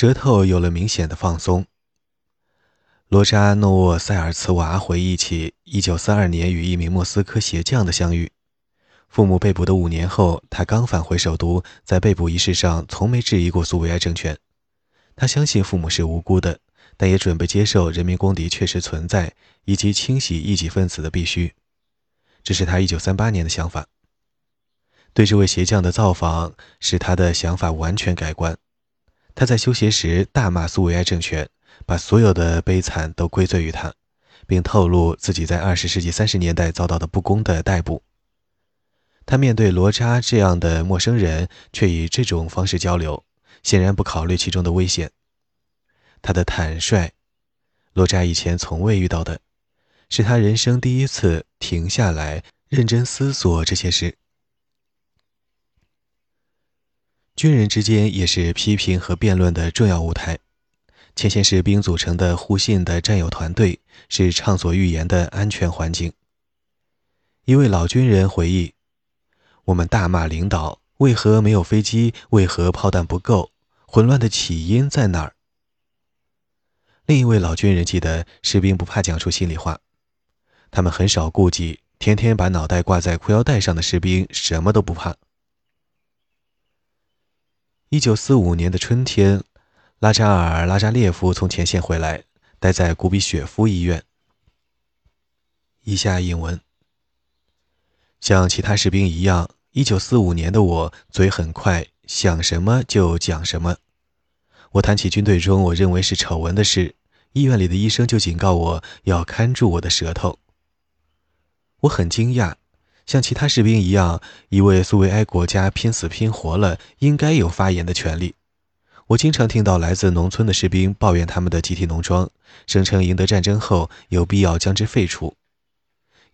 舌头有了明显的放松。罗扎诺沃塞尔茨瓦回忆起1942年与一名莫斯科鞋匠的相遇。父母被捕的五年后，他刚返回首都，在被捕仪式上从没质疑过苏维埃政权。他相信父母是无辜的，但也准备接受人民公敌确实存在以及清洗异己分子的必须。这是他1938年的想法。对这位鞋匠的造访使他的想法完全改观。他在休鞋时大骂苏维埃政权，把所有的悲惨都归罪于他，并透露自己在二十世纪三十年代遭到的不公的逮捕。他面对罗扎这样的陌生人，却以这种方式交流，显然不考虑其中的危险。他的坦率，罗扎以前从未遇到的，是他人生第一次停下来认真思索这些事。军人之间也是批评和辩论的重要舞台。前线士兵组成的互信的战友团队是畅所欲言的安全环境。一位老军人回忆：“我们大骂领导，为何没有飞机？为何炮弹不够？混乱的起因在哪儿？”另一位老军人记得，士兵不怕讲出心里话，他们很少顾忌，天天把脑袋挂在裤腰带上的士兵什么都不怕。一九四五年的春天，拉扎尔·拉扎列夫从前线回来，待在古比雪夫医院。以下引文：像其他士兵一样，一九四五年的我嘴很快，想什么就讲什么。我谈起军队中我认为是丑闻的事，医院里的医生就警告我要看住我的舌头。我很惊讶。像其他士兵一样，一位苏维埃国家拼死拼活了，应该有发言的权利。我经常听到来自农村的士兵抱怨他们的集体农庄，声称赢得战争后有必要将之废除。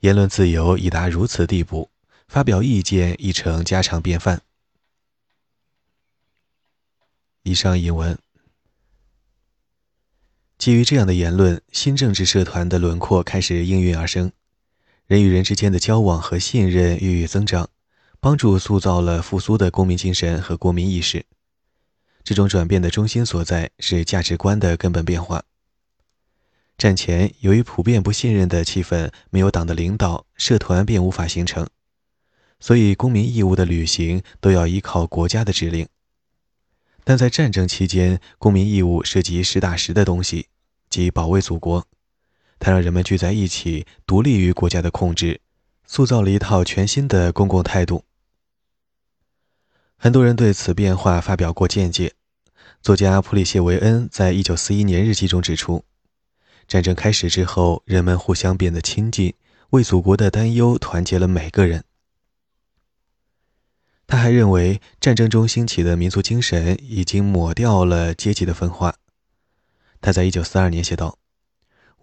言论自由已达如此地步，发表意见已成家常便饭。以上引文基于这样的言论，新政治社团的轮廓开始应运而生。人与人之间的交往和信任日益增长，帮助塑造了复苏的公民精神和国民意识。这种转变的中心所在是价值观的根本变化。战前，由于普遍不信任的气氛，没有党的领导，社团便无法形成，所以公民义务的履行都要依靠国家的指令。但在战争期间，公民义务涉及实打实的东西，即保卫祖国。它让人们聚在一起，独立于国家的控制，塑造了一套全新的公共态度。很多人对此变化发表过见解。作家普里谢维恩在一九四一年日记中指出，战争开始之后，人们互相变得亲近，为祖国的担忧团结了每个人。他还认为，战争中兴起的民族精神已经抹掉了阶级的分化。他在一九四二年写道。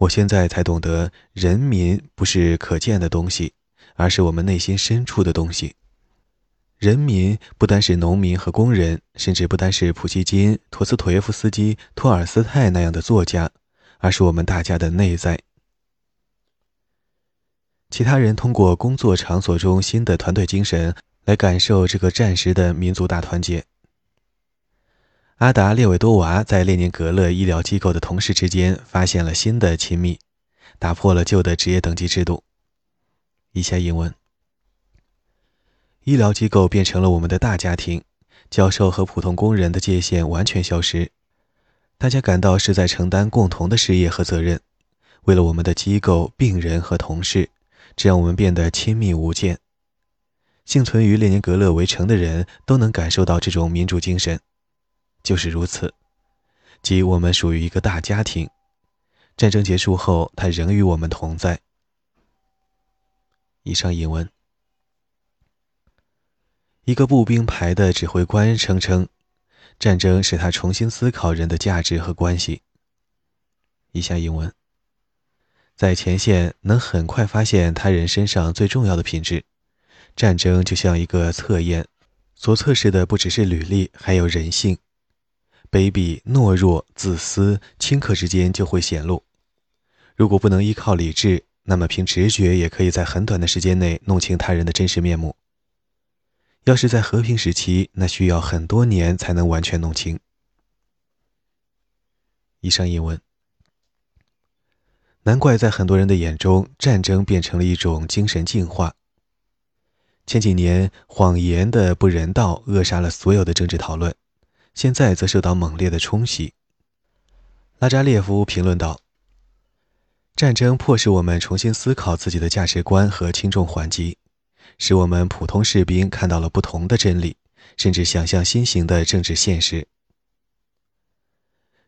我现在才懂得，人民不是可见的东西，而是我们内心深处的东西。人民不单是农民和工人，甚至不单是普希金、陀思妥耶夫斯基、托尔斯泰那样的作家，而是我们大家的内在。其他人通过工作场所中新的团队精神来感受这个战时的民族大团结。阿达列维多娃在列宁格勒医疗机构的同事之间发现了新的亲密，打破了旧的职业等级制度。以下英文：医疗机构变成了我们的大家庭，教授和普通工人的界限完全消失，大家感到是在承担共同的事业和责任，为了我们的机构、病人和同事，这让我们变得亲密无间。幸存于列宁格勒围城的人都能感受到这种民主精神。就是如此，即我们属于一个大家庭。战争结束后，他仍与我们同在。以上引文。一个步兵排的指挥官声称，战争使他重新思考人的价值和关系。以下引文。在前线能很快发现他人身上最重要的品质。战争就像一个测验，所测试的不只是履历，还有人性。卑鄙、懦弱、自私、顷刻之间就会显露。如果不能依靠理智，那么凭直觉也可以在很短的时间内弄清他人的真实面目。要是在和平时期，那需要很多年才能完全弄清。以上英文。难怪在很多人的眼中，战争变成了一种精神净化。前几年，谎言的不人道扼杀了所有的政治讨论，现在则受到猛烈的冲击。拉扎列夫评论道：“战争迫使我们重新思考自己的价值观和轻重缓急，使我们普通士兵看到了不同的真理，甚至想象新型的政治现实。”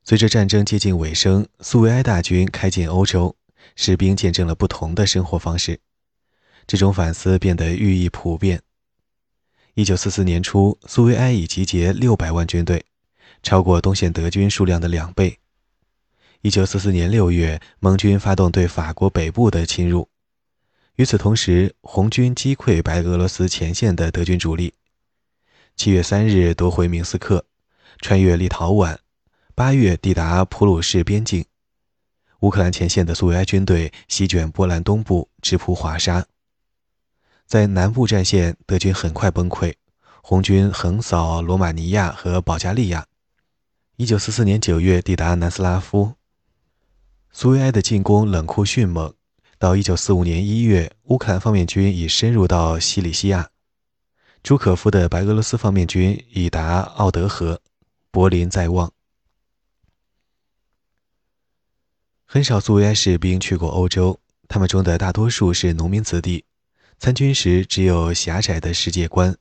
随着战争接近尾声，苏维埃大军开进欧洲，士兵见证了不同的生活方式。这种反思变得寓意普遍。一九四四年初，苏维埃已集结六百万军队，超过东线德军数量的两倍。一九四四年六月，盟军发动对法国北部的侵入。与此同时，红军击溃白俄罗斯前线的德军主力。七月三日夺回明斯克，穿越立陶宛，八月抵达普鲁士边境。乌克兰前线的苏维埃军队席卷波兰东部，直扑华沙。在南部战线，德军很快崩溃，红军横扫罗马尼亚和保加利亚。一九四四年九月抵达南斯拉夫，苏维埃的进攻冷酷迅猛。到一九四五年一月，乌克兰方面军已深入到西里西亚，朱可夫的白俄罗斯方面军已达奥德河，柏林在望。很少苏维埃士兵去过欧洲，他们中的大多数是农民子弟。参军时只有狭窄的世界观、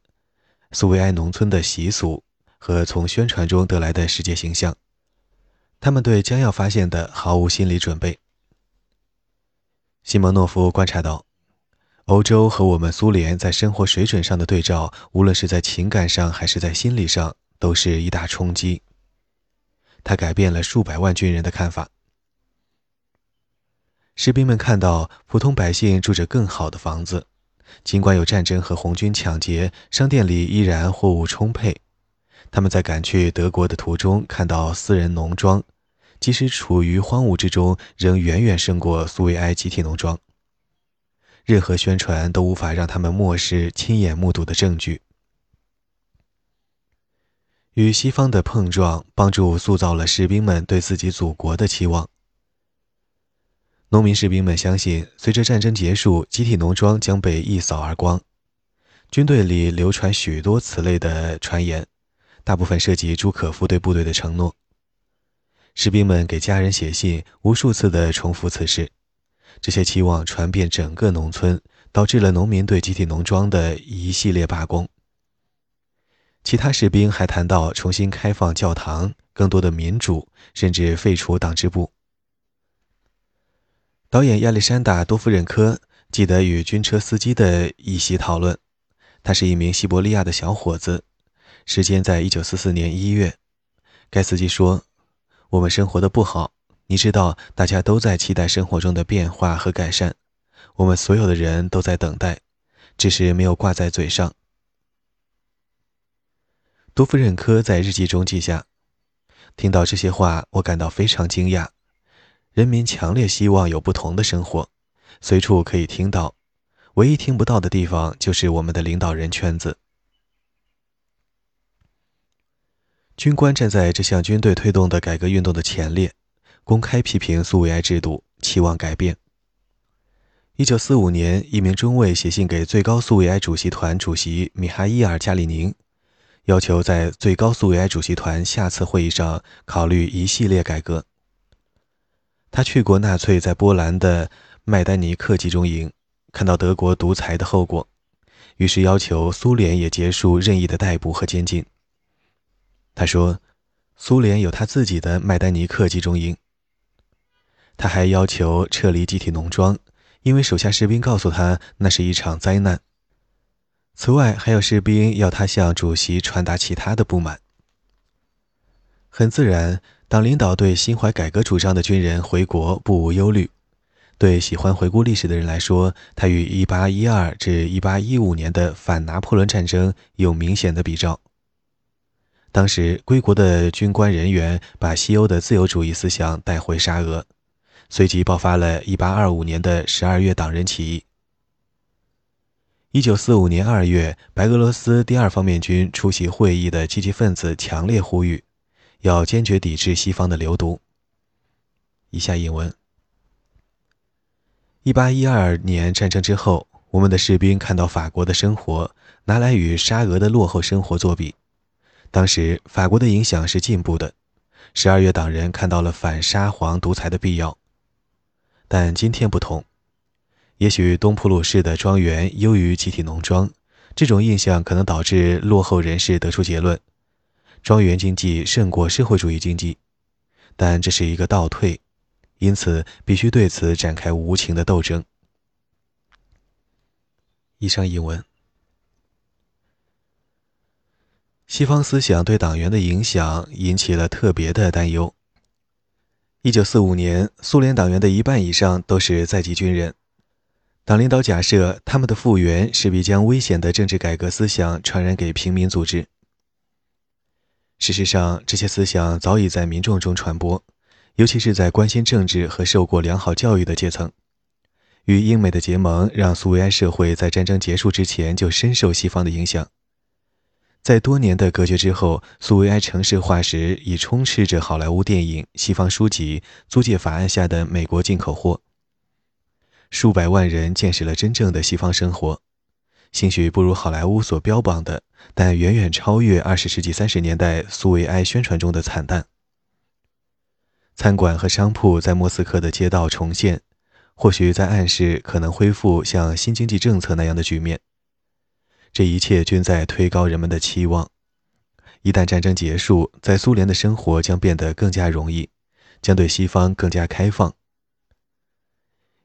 苏维埃农村的习俗和从宣传中得来的世界形象，他们对将要发现的毫无心理准备。西蒙诺夫观察到，欧洲和我们苏联在生活水准上的对照，无论是在情感上还是在心理上，都是一大冲击。他改变了数百万军人的看法。士兵们看到普通百姓住着更好的房子。尽管有战争和红军抢劫，商店里依然货物充沛。他们在赶去德国的途中看到私人农庄，即使处于荒芜之中，仍远远胜过苏维埃集体农庄。任何宣传都无法让他们漠视亲眼目睹的证据。与西方的碰撞，帮助塑造了士兵们对自己祖国的期望。农民士兵们相信，随着战争结束，集体农庄将被一扫而光。军队里流传许多此类的传言，大部分涉及朱可夫对部队的承诺。士兵们给家人写信，无数次地重复此事。这些期望传遍整个农村，导致了农民对集体农庄的一系列罢工。其他士兵还谈到重新开放教堂、更多的民主，甚至废除党支部。导演亚历山大·多夫任科记得与军车司机的一席讨论。他是一名西伯利亚的小伙子，时间在1944年1月。该司机说：“我们生活的不好，你知道，大家都在期待生活中的变化和改善。我们所有的人都在等待，只是没有挂在嘴上。”多夫任科在日记中记下：“听到这些话，我感到非常惊讶。”人民强烈希望有不同的生活，随处可以听到。唯一听不到的地方就是我们的领导人圈子。军官站在这项军队推动的改革运动的前列，公开批评苏维埃制度，期望改变。一九四五年，一名中尉写信给最高苏维埃主席团主席米哈伊尔·加里宁，要求在最高苏维埃主席团下次会议上考虑一系列改革。他去过纳粹在波兰的麦丹尼克集中营，看到德国独裁的后果，于是要求苏联也结束任意的逮捕和监禁。他说，苏联有他自己的麦丹尼克集中营。他还要求撤离集体农庄，因为手下士兵告诉他那是一场灾难。此外，还有士兵要他向主席传达其他的不满。很自然。党领导对心怀改革主张的军人回国不无忧虑。对喜欢回顾历史的人来说，他与1812至1815年的反拿破仑战争有明显的比照。当时归国的军官人员把西欧的自由主义思想带回沙俄，随即爆发了1825年的十二月党人起义。1945年2月，白俄罗斯第二方面军出席会议的积极分子强烈呼吁。要坚决抵制西方的流毒。以下引文：一八一二年战争之后，我们的士兵看到法国的生活，拿来与沙俄的落后生活作比。当时法国的影响是进步的，十二月党人看到了反沙皇独裁的必要。但今天不同，也许东普鲁士的庄园优于集体农庄，这种印象可能导致落后人士得出结论：庄园经济胜过社会主义经济。但这是一个倒退，因此必须对此展开无情的斗争。以上译文。西方思想对党员的影响引起了特别的担忧。一九四五年，苏联党员的一半以上都是在籍军人，党领导假设他们的复员势必将危险的政治改革思想传染给平民组织。事实上，这些思想早已在民众中传播，尤其是在关心政治和受过良好教育的阶层。与英美的结盟，让苏维埃社会在战争结束之前就深受西方的影响。在多年的隔绝之后，苏维埃城市化时已充斥着好莱坞电影、西方书籍、租借法案下的美国进口货。数百万人见识了真正的西方生活，兴许不如好莱坞所标榜的，但远远超越二十世纪三十年代苏维埃宣传中的惨淡。餐馆和商铺在莫斯科的街道重现，或许在暗示可能恢复像新经济政策那样的局面。这一切均在推高人们的期望。一旦战争结束，在苏联的生活将变得更加容易，将对西方更加开放。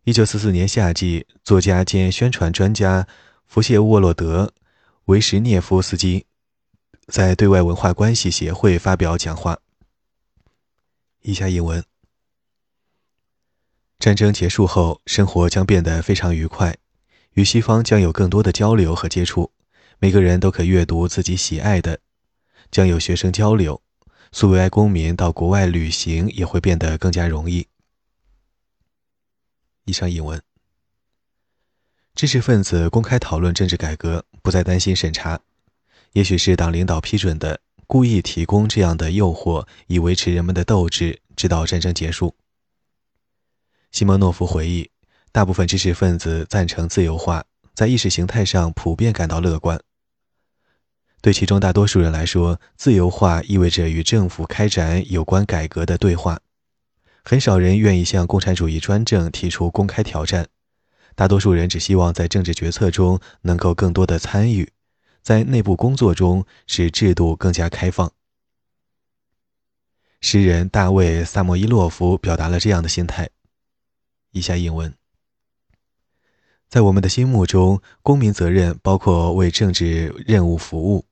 一九四四年夏季，作家兼宣传专家弗谢沃洛德·维什涅夫斯基在对外文化关系协会发表讲话。以下引文：战争结束后，生活将变得非常愉快，与西方将有更多的交流和接触。每个人都可阅读自己喜爱的，将有学生交流，苏维埃公民到国外旅行也会变得更加容易。以上引文。知识分子公开讨论政治改革，不再担心审查，也许是党领导批准的，故意提供这样的诱惑，以维持人们的斗志，直到战争结束。西蒙诺夫回忆，大部分知识分子赞成自由化，在意识形态上普遍感到乐观。对其中大多数人来说，自由化意味着与政府开展有关改革的对话。很少人愿意向共产主义专政提出公开挑战。大多数人只希望在政治决策中能够更多的参与，在内部工作中使制度更加开放。诗人大卫·萨莫伊洛夫表达了这样的心态。以下引文。在我们的心目中，公民责任包括为政治任务服务。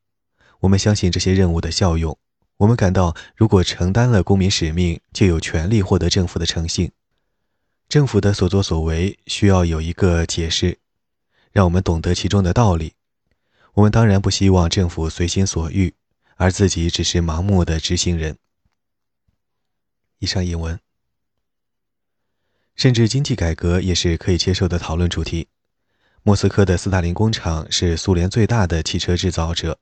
我们相信这些任务的效用。我们感到，如果承担了公民使命，就有权利获得政府的诚信。政府的所作所为需要有一个解释，让我们懂得其中的道理。我们当然不希望政府随心所欲，而自己只是盲目的执行人。以上引文。甚至经济改革也是可以接受的讨论主题。莫斯科的斯大林工厂是苏联最大的汽车制造者，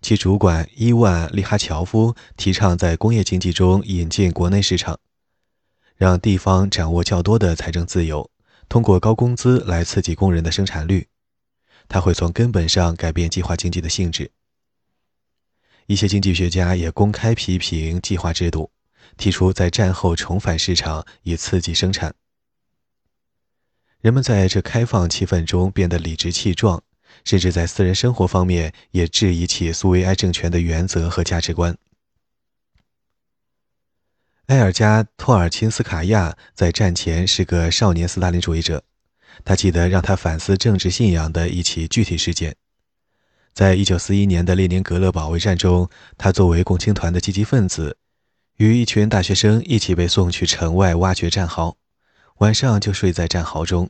其主管伊万·利哈乔夫提倡在工业经济中引进国内市场，让地方掌握较多的财政自由，通过高工资来刺激工人的生产率。它会从根本上改变计划经济的性质。一些经济学家也公开批评计划制度，提出在战后重返市场以刺激生产。人们在这开放气氛中变得理直气壮，甚至在私人生活方面也质疑起苏维埃政权的原则和价值观。埃尔加·托尔钦斯卡娅在战前是个少年斯大林主义者，他记得让他反思政治信仰的一起具体事件。在一九四一年的列宁格勒保卫战中，他作为共青团的积极分子，与一群大学生一起被送去城外挖掘战壕。晚上就睡在战壕中，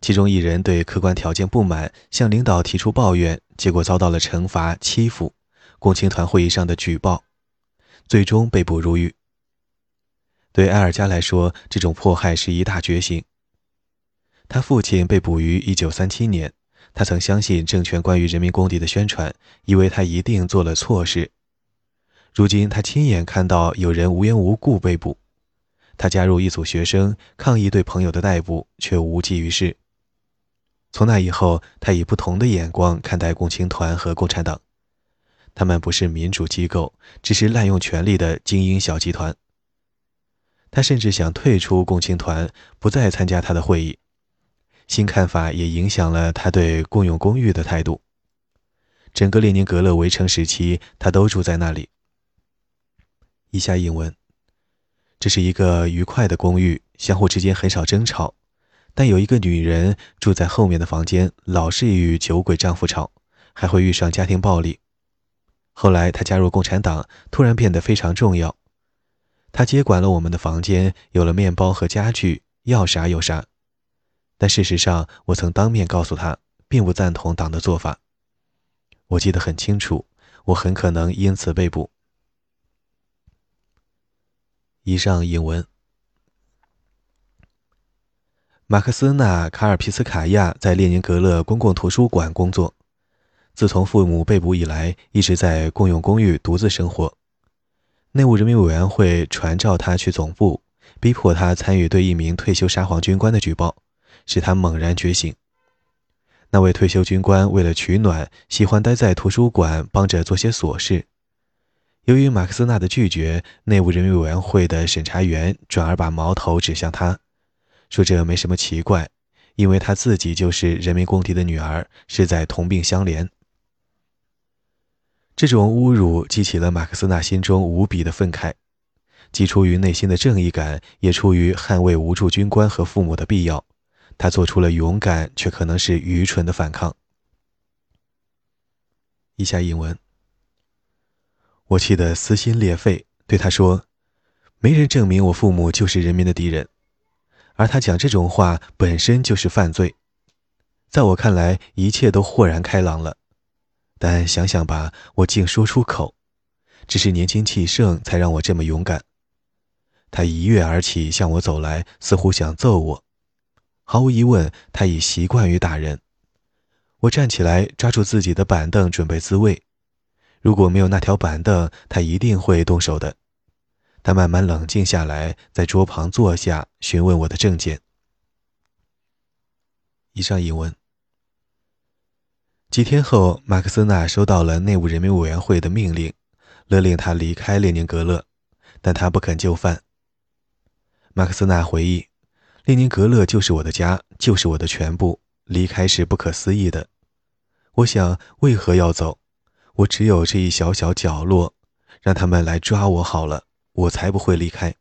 其中一人对客观条件不满，向领导提出抱怨，结果遭到了惩罚、欺负，共青团会议上的举报，最终被捕入狱。对埃尔加来说，这种迫害是一大觉醒。他父亲被捕于1937年，他曾相信政权关于人民公敌的宣传，以为他一定做了错事。如今他亲眼看到有人无缘无故被捕。他加入一组学生，抗议对朋友的逮捕，却无济于事。从那以后，他以不同的眼光看待共青团和共产党，他们不是民主机构，只是滥用权力的精英小集团。他甚至想退出共青团，不再参加他的会议。新看法也影响了他对共用公寓的态度。整个列宁格勒围城时期，他都住在那里。以下引文：这是一个愉快的公寓，相互之间很少争吵。但有一个女人住在后面的房间，老是与酒鬼丈夫吵，还会遇上家庭暴力。后来她加入共产党，突然变得非常重要。他接管了我们的房间，有了面包和家具，要啥有啥。但事实上，我曾当面告诉他，并不赞同党的做法。我记得很清楚，我很可能因此被捕。以上引文。马克思纳·卡尔皮斯卡娅在列宁格勒公共图书馆工作。自从父母被捕以来，一直在共用公寓独自生活。内务人民委员会传召他去总部，逼迫他参与对一名退休沙皇军官的举报，使他猛然觉醒。那位退休军官为了取暖，喜欢待在图书馆帮着做些琐事。由于马克思纳的拒绝，内务人民委员会的审查员转而把矛头指向他。说这没什么奇怪，因为他自己就是人民公敌的女儿，是在同病相怜。这种侮辱激起了马克思纳心中无比的愤慨，既出于内心的正义感，也出于捍卫无助军官和父母的必要，他做出了勇敢却可能是愚蠢的反抗。以下引文：我气得撕心裂肺，对他说：“没人证明我父母就是人民的敌人。”而他讲这种话本身就是犯罪，在我看来，一切都豁然开朗了。但想想吧，我竟说出口，只是年轻气盛才让我这么勇敢。他一跃而起，向我走来，似乎想揍我。毫无疑问，他已习惯于打人。我站起来，抓住自己的板凳，准备自卫。如果没有那条板凳，他一定会动手的。他慢慢冷静下来，在桌旁坐下，询问我的证件。以上引文。几天后，马克思纳收到了内务人民委员会的命令，勒令他离开列宁格勒，但他不肯就范。马克思纳回忆：“列宁格勒就是我的家，就是我的全部。离开是不可思议的。我想，为何要走？我只有这一小小角落，让他们来抓我好了。”我才不会离开。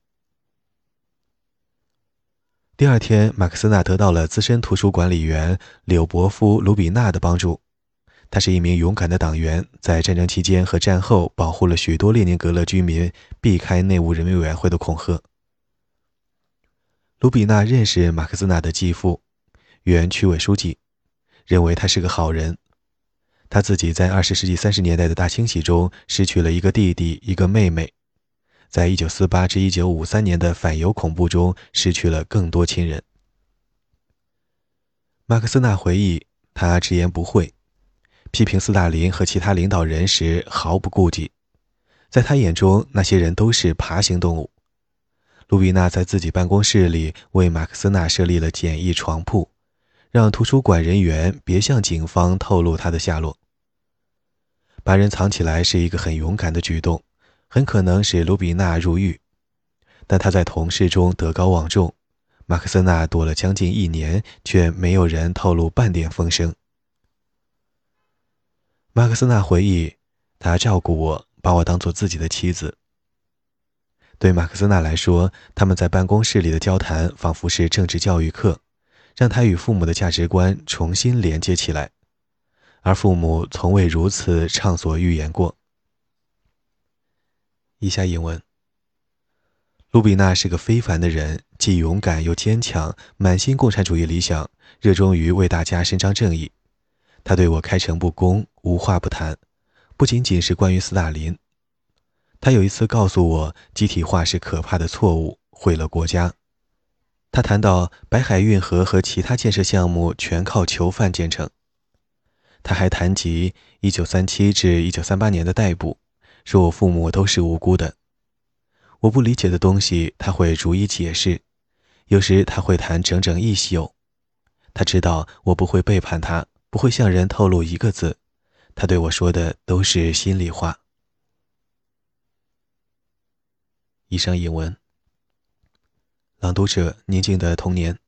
第二天，马克思纳得到了资深图书管理员柳伯夫·卢比纳的帮助。他是一名勇敢的党员，在战争期间和战后保护了许多列宁格勒居民避开内务人民委员会的恐吓。卢比纳认识马克思纳的继父，原区委书记，认为他是个好人。他自己在二十世纪三十年代的大清洗中失去了一个弟弟，一个妹妹。在一九四八至一九五三年的反犹恐怖中，失去了更多亲人。马克思纳回忆，他直言不讳，批评斯大林和其他领导人时毫不顾忌。在他眼中，那些人都是爬行动物。卢比纳在自己办公室里为马克思纳设立了简易床铺，让图书馆人员别向警方透露他的下落。把人藏起来是一个很勇敢的举动。很可能使卢比纳入狱，但他在同事中德高望重。马克思纳躲了将近一年，却没有人透露半点风声。马克思纳回忆，他照顾我，把我当做自己的妻子。对马克思纳来说，他们在办公室里的交谈仿佛是政治教育课，让他与父母的价值观重新连接起来，而父母从未如此畅所欲言过。以下引文：卢比娜是个非凡的人，既勇敢又坚强，满心共产主义理想，热衷于为大家伸张正义。他对我开诚布公，无话不谈，不仅仅是关于斯大林。他有一次告诉我，集体化是可怕的错误，毁了国家。他谈到白海运河和其他建设项目全靠囚犯建成。他还谈及1937至1938年的逮捕。说我父母都是无辜的，我不理解的东西，他会逐一解释。有时他会谈整整一宿。他知道我不会背叛他，不会向人透露一个字。他对我说的都是心里话。以上引文。朗读者：宁静的童年。